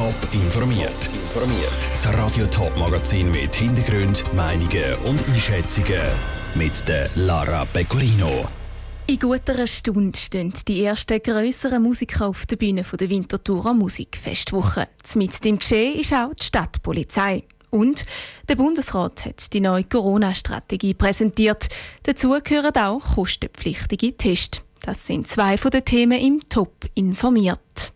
Top informiert. Informiert. Das Radio Top Magazin mit Hintergrund, Meinungen und Einschätzungen mit der Lara Pecorino. In guter Stunde stehen die ersten grösseren Musiker auf der Bühne der Winterthurer Musikfestwoche. Mit dem Geschehen ist auch die Stadtpolizei. Und der Bundesrat hat die neue Corona-Strategie präsentiert. Dazu gehören auch kostenpflichtige Tests. Das sind zwei von den Themen im Top informiert.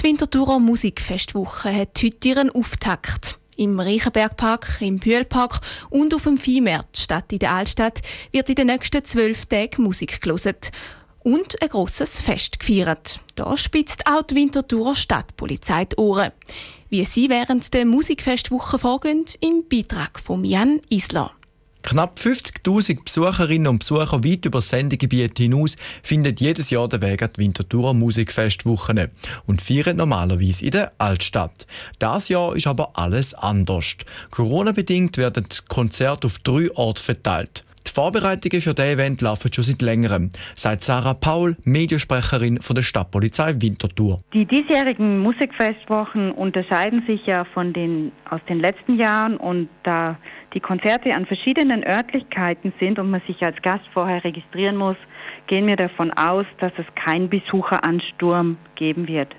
Die Winterthurer Musikfestwoche hat heute ihren Auftakt. Im Reichenbergpark, im Bühlpark und auf dem Viehmarkt statt in der Altstadt wird in den nächsten zwölf Tagen Musik gelesen und ein grosses Fest gefeiert. Da spitzt auch die Winterthurer Stadtpolizei die Ohren. Wie sie während der Musikfestwoche vorgehen, im Beitrag von Jan Isler. Knapp 50.000 Besucherinnen und Besucher weit über das Sendegebiet hinaus finden jedes Jahr den Weg an die Winterthurer Musikfestwochen und feiern normalerweise in der Altstadt. Das Jahr ist aber alles anders. Corona-bedingt werden Konzerte auf drei Orte verteilt. Die Vorbereitungen für dieses Event laufen schon seit längerem, sagt Sarah Paul, Mediensprecherin von der Stadtpolizei Winterthur. Die diesjährigen Musikfestwochen unterscheiden sich ja von den aus den letzten Jahren und da die Konzerte an verschiedenen Örtlichkeiten sind und man sich als Gast vorher registrieren muss, gehen wir davon aus, dass es keinen Besucheransturm geben wird.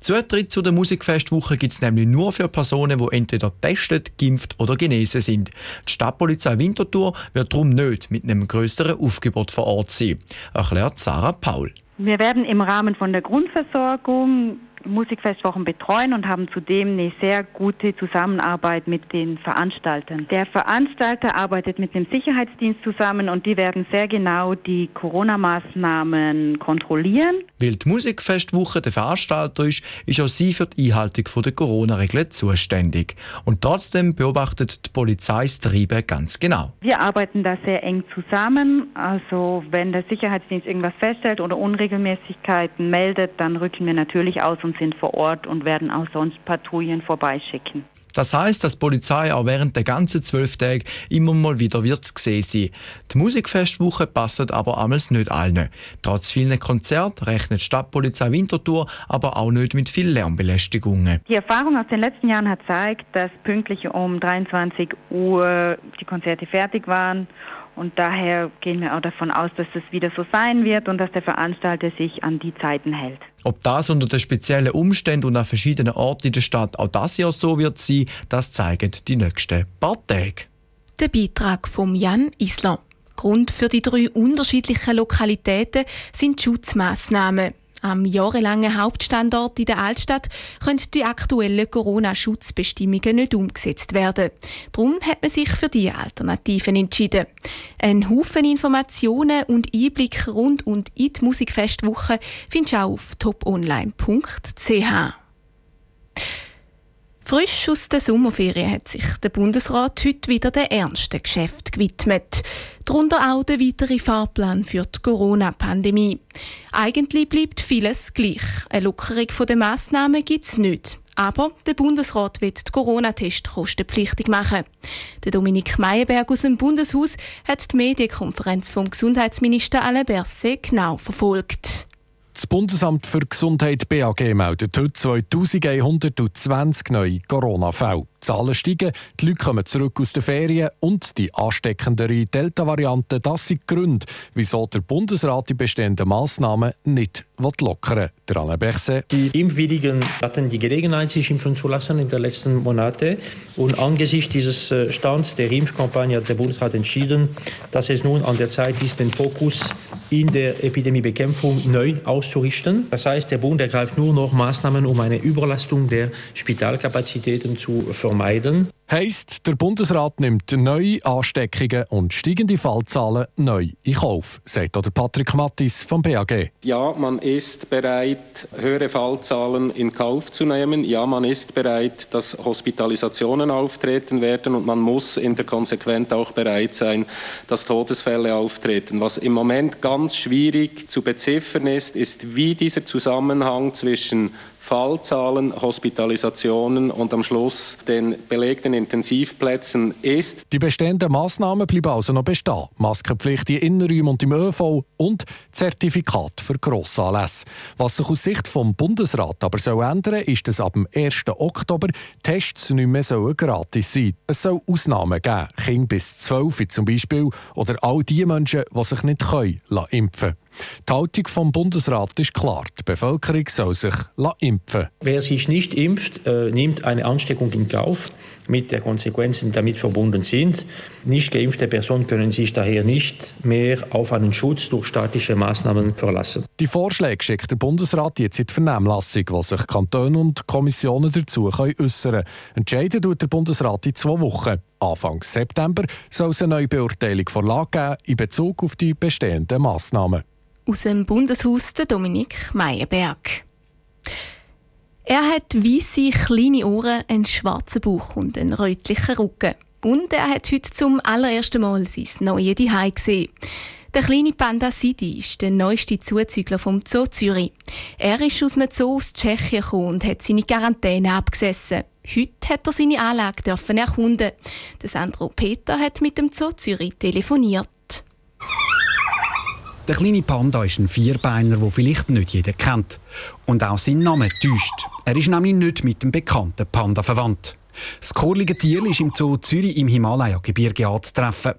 Zutritt zu der Musikfestwoche gibt es nämlich nur für Personen, die entweder testet, geimpft oder genesen sind. Die Stadtpolizei Winterthur wird darum nicht mit einem größeren Aufgebot vor Ort sein, erklärt Sarah Paul. Wir werden im Rahmen von der Grundversorgung Musikfestwochen betreuen und haben zudem eine sehr gute Zusammenarbeit mit den Veranstaltern. Der Veranstalter arbeitet mit dem Sicherheitsdienst zusammen und die werden sehr genau die Corona-Maßnahmen kontrollieren. Weil die Musikfestwoche der Veranstalter ist, ist auch sie für die Einhaltung der Corona-Regeln zuständig. Und trotzdem beobachtet die Polizei das Treiben ganz genau. Wir arbeiten da sehr eng zusammen. Also wenn der Sicherheitsdienst irgendwas feststellt oder Unregelmäßigkeiten meldet, dann rücken wir natürlich aus und sind vor Ort und werden auch sonst Patrouillen vorbeischicken. Das heißt, dass die Polizei auch während der ganzen zwölf Tage immer mal wieder wird gesehen sein. Die Musikfestwoche passt aber amals nicht allen. Trotz vielen Konzerten rechnet die Stadtpolizei Winterthur aber auch nicht mit viel Lärmbelästigungen. Die Erfahrung aus den letzten Jahren hat gezeigt, dass pünktlich um 23 Uhr die Konzerte fertig waren und daher gehen wir auch davon aus, dass das wieder so sein wird und dass der Veranstalter sich an die Zeiten hält. Ob das unter den speziellen Umständen und an verschiedenen Orten in der Stadt auch das Jahr so wird sein, das zeigen die nächsten paar Tage. Der Beitrag von Jan Isler. Grund für die drei unterschiedlichen Lokalitäten sind Schutzmaßnahmen. Am jahrelangen Hauptstandort in der Altstadt können die aktuellen Corona-Schutzbestimmungen nicht umgesetzt werden. Darum hat man sich für diese Alternativen entschieden. Ein Haufen Informationen und Einblicke rund und in die Musikfestwoche findest du auch auf toponline.ch. Frisch aus der Sommerferien hat sich der Bundesrat heute wieder den ernsten Geschäft gewidmet. Darunter auch der weitere Fahrplan für die Corona-Pandemie. Eigentlich bleibt vieles gleich. Eine Lockerung der Massnahmen gibt es nicht. Aber der Bundesrat wird die Corona-Test kostenpflichtig machen. Der Dominik Meyerberg aus dem Bundeshaus hat die Medienkonferenz vom Gesundheitsminister Alain Berset genau verfolgt. Das Bundesamt für Gesundheit BAG meldet heute 2120 neue Corona-Fälle. Die Zahlen steigen, die Leute kommen zurück aus den Ferien und die ansteckendere Delta-Variante, das sind die Gründe, wieso der Bundesrat die bestehenden Massnahmen nicht lockern will. Alain Berset. Die Impfwilligen hatten die Gelegenheit, sich impfen zu lassen in den letzten Monaten. Und angesichts dieses äh, Stands der Impfkampagne hat der Bundesrat entschieden, dass es nun an der Zeit ist, den Fokus in der Epidemiebekämpfung neu auszurichten. Das heißt, der Bund ergreift nur noch Maßnahmen, um eine Überlastung der Spitalkapazitäten zu vermeiden vermeiden. Heißt, der Bundesrat nimmt neue Ansteckungen und steigende Fallzahlen neu in Kauf, sagt der Patrick Mattis vom BAG. Ja, man ist bereit, höhere Fallzahlen in Kauf zu nehmen. Ja, man ist bereit, dass Hospitalisationen auftreten werden und man muss in der Konsequenz auch bereit sein, dass Todesfälle auftreten. Was im Moment ganz schwierig zu beziffern ist, ist, wie dieser Zusammenhang zwischen Fallzahlen, Hospitalisationen und am Schluss den belegten Intensivplätzen ist. Die bestehenden Massnahmen bleiben also noch bestehen. Maskenpflicht in Innenräumen und im ÖV und Zertifikat für Grossanlässe. Was sich aus Sicht vom Bundesrat aber soll ändern, ist, dass ab dem 1. Oktober Tests nicht mehr sollen gratis sein Es soll Ausnahmen geben, Kinder bis 12 zum Beispiel, oder all die Menschen, die sich nicht können, impfen lassen. Die Haltung vom Bundesrat ist klar. Die Bevölkerung soll sich impfen Wer sich nicht impft, äh, nimmt eine Ansteckung in Kauf mit den Konsequenzen, die damit verbunden sind. Nicht geimpfte Personen können sich daher nicht mehr auf einen Schutz durch staatliche Maßnahmen verlassen. Die Vorschläge schickt der Bundesrat jetzt in die Vernehmlassung, wo sich Kantone und Kommissionen dazu äußern können. Entscheiden tut der Bundesrat in zwei Wochen. Anfang September soll es eine neue Beurteilung Vorlage geben in Bezug auf die bestehenden Massnahmen. Aus dem Bundeshaus Dominik Meyerberg. Er hat weiße kleine Ohren, einen schwarzen Bauch und einen rötlichen Rücken. Und er hat heute zum allerersten Mal sein neues Zuhause gesehen. Der kleine Panda Sidi ist der neueste Zuzügler vom Zoo Zürich. Er ist aus einem Zoo aus Tschechien gekommen und hat seine Quarantäne abgesessen. Heute hat er seine Anlage dürfen erkunden. Sandro Peter hat mit dem Zoo Zürich telefoniert. Der kleine Panda ist ein Vierbeiner, den vielleicht nicht jeder kennt. Und auch sein Name täuscht. Er ist nämlich nicht mit dem bekannten Panda verwandt. Das kurlige Tier ist im Zoo Zürich im Himalaya-Gebirge anzutreffen.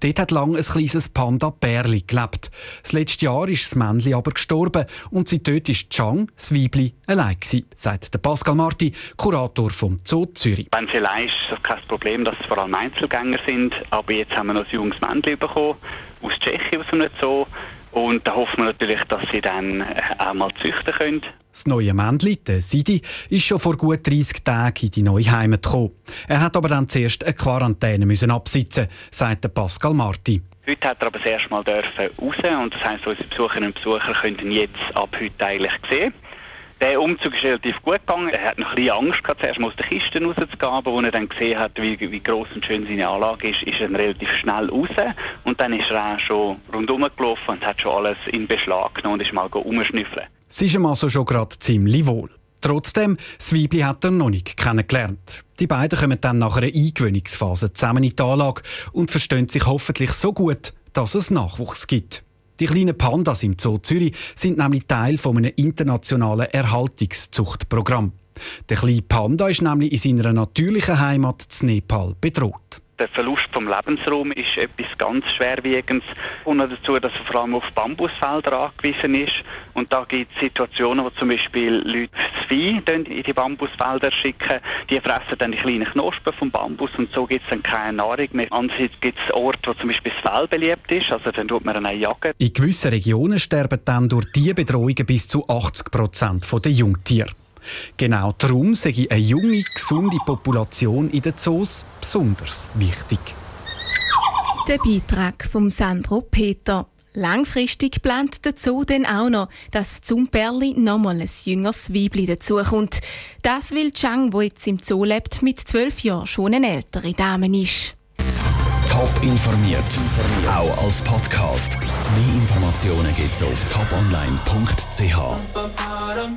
Dort hat lange ein kleines Panda-Bärli gelebt. Das letzte Jahr ist das Männchen aber gestorben und seitdem ist Chang, das Weibli, allein gewesen, sagt der Pascal Marti, Kurator vom Zoo Zürich. Wenn sie allein ist, ist das kein Problem, dass es vor allem Einzelgänger sind. Aber jetzt haben wir noch ein junges Männchen bekommen, aus Tschechien, aus einem Zoo. Und da hoffen wir natürlich, dass sie dann äh, auch mal züchten können. Das neue Männchen, der Sidi, ist schon vor gut 30 Tagen in die neue Heimat gekommen. Er hat aber dann zuerst eine Quarantäne müssen absitzen, sagt Pascal Marti. Heute hat er aber das erste Mal dürfen raus und das heisst, unsere Besucherinnen und Besucher können jetzt ab heute eigentlich sehen. Der Umzug ist relativ gut gegangen. Er hat ein bisschen Angst gehabt, zuerst aus der Kiste rauszugehen, aber als er dann gesehen hat, wie, wie gross und schön seine Anlage ist, ist er relativ schnell raus. Und dann ist er auch schon rundherum gelaufen und hat schon alles in Beschlag genommen und ist mal umschnüffeln. Sie ist ihm also schon gerade ziemlich wohl. Trotzdem, das Weibli hat er noch nicht kennengelernt. Die beiden kommen dann nach einer Eingewöhnungsphase zusammen in die Anlage und verstehen sich hoffentlich so gut, dass es Nachwuchs gibt. Die kleinen Pandas im Zoo Zürich sind nämlich Teil von einem internationalen Erhaltungszuchtprogramm. Der kleine Panda ist nämlich in seiner natürlichen Heimat in Nepal bedroht der Verlust vom Lebensraum ist etwas ganz Schwerwiegendes. Und dazu, dass er vor allem auf Bambusfelder angewiesen ist. Und da gibt es Situationen, wo zum Beispiel Leute das Vieh in die Bambusfelder schicken. Die fressen dann die kleinen Knospen vom Bambus und so gibt es dann keine Nahrung mehr. Andererseits gibt es Orte, wo zum Beispiel das Fell beliebt ist. Also dann tut man dann jagen. In gewissen Regionen sterben dann durch diese Bedrohungen bis zu 80 Prozent der Jungtiere. Genau darum sei eine junge, gesunde Population in den Zoos besonders wichtig. Der Beitrag von Sandro Peter. Langfristig plant der Zoo dann auch noch, dass zum Perli nochmal ein jüngeres Weibli dazukommt. Das will Chang, wo jetzt im Zoo lebt, mit zwölf Jahren schon eine ältere Dame ist. Top informiert, auch als Podcast. Mehr Informationen gibt's auf toponline.ch.